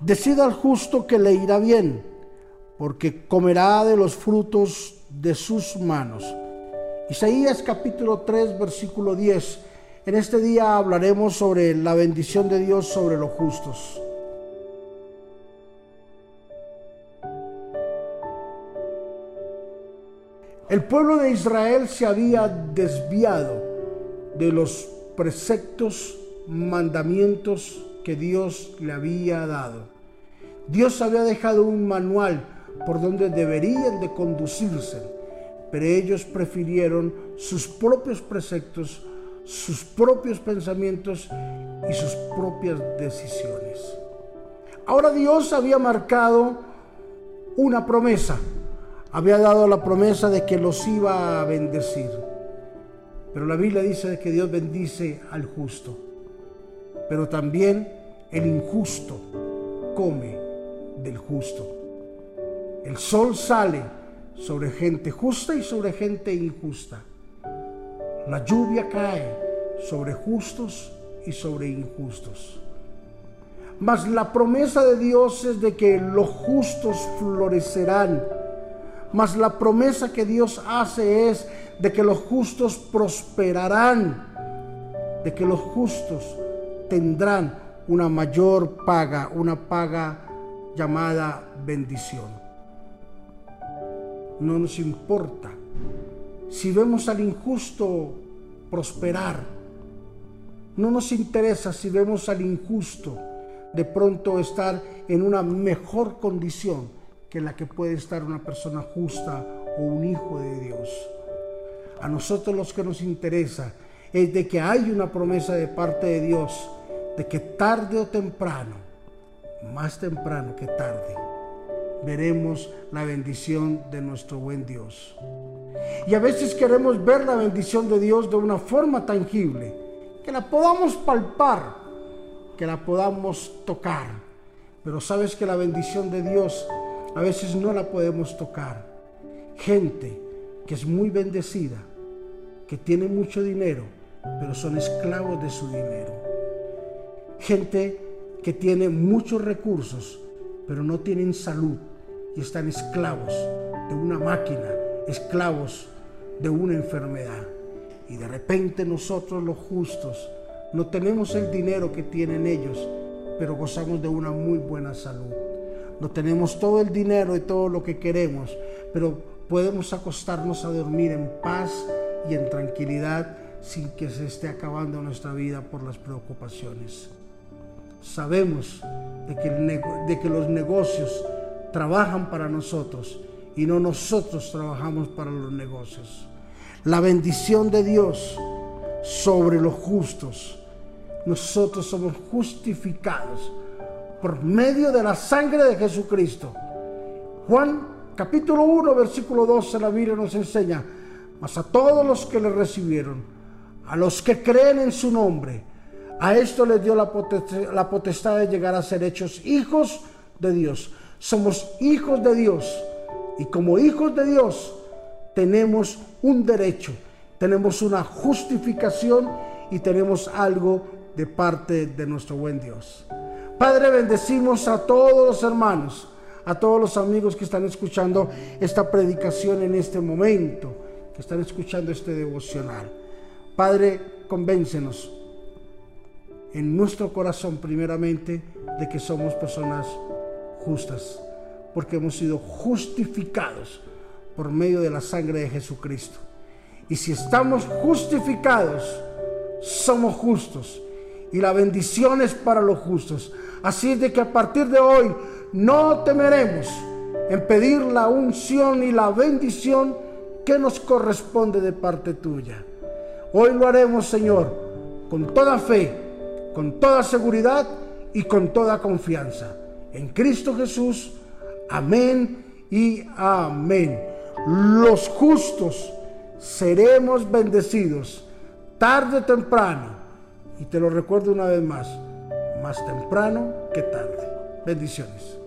Decida al justo que le irá bien, porque comerá de los frutos de sus manos. Isaías capítulo 3, versículo 10. En este día hablaremos sobre la bendición de Dios sobre los justos. El pueblo de Israel se había desviado de los preceptos, mandamientos que Dios le había dado. Dios había dejado un manual por donde deberían de conducirse, pero ellos prefirieron sus propios preceptos, sus propios pensamientos y sus propias decisiones. Ahora Dios había marcado una promesa había dado la promesa de que los iba a bendecir. Pero la Biblia dice que Dios bendice al justo. Pero también el injusto come del justo. El sol sale sobre gente justa y sobre gente injusta. La lluvia cae sobre justos y sobre injustos. Mas la promesa de Dios es de que los justos florecerán mas la promesa que Dios hace es de que los justos prosperarán, de que los justos tendrán una mayor paga, una paga llamada bendición. No nos importa si vemos al injusto prosperar. No nos interesa si vemos al injusto de pronto estar en una mejor condición que la que puede estar una persona justa o un hijo de Dios. A nosotros los que nos interesa es de que hay una promesa de parte de Dios de que tarde o temprano, más temprano que tarde, veremos la bendición de nuestro buen Dios. Y a veces queremos ver la bendición de Dios de una forma tangible, que la podamos palpar, que la podamos tocar. Pero sabes que la bendición de Dios a veces no la podemos tocar. Gente que es muy bendecida, que tiene mucho dinero, pero son esclavos de su dinero. Gente que tiene muchos recursos, pero no tienen salud y están esclavos de una máquina, esclavos de una enfermedad. Y de repente nosotros los justos no tenemos el dinero que tienen ellos, pero gozamos de una muy buena salud no tenemos todo el dinero y todo lo que queremos, pero podemos acostarnos a dormir en paz y en tranquilidad sin que se esté acabando nuestra vida por las preocupaciones. Sabemos de que, de que los negocios trabajan para nosotros y no nosotros trabajamos para los negocios. La bendición de Dios sobre los justos. Nosotros somos justificados por medio de la sangre de Jesucristo. Juan capítulo 1, versículo 12, la Biblia nos enseña, mas a todos los que le recibieron, a los que creen en su nombre, a esto les dio la potestad, de llegar a ser hechos hijos de Dios. Somos hijos de Dios y como hijos de Dios tenemos un derecho, tenemos una justificación y tenemos algo de parte de nuestro buen Dios. Padre, bendecimos a todos los hermanos, a todos los amigos que están escuchando esta predicación en este momento, que están escuchando este devocional. Padre, convéncenos en nuestro corazón primeramente de que somos personas justas, porque hemos sido justificados por medio de la sangre de Jesucristo. Y si estamos justificados, somos justos. Y la bendición es para los justos. Así de que a partir de hoy no temeremos en pedir la unción y la bendición que nos corresponde de parte tuya. Hoy lo haremos, Señor, con toda fe, con toda seguridad y con toda confianza. En Cristo Jesús, amén y amén. Los justos seremos bendecidos tarde o temprano. Y te lo recuerdo una vez más, más temprano que tarde. Bendiciones.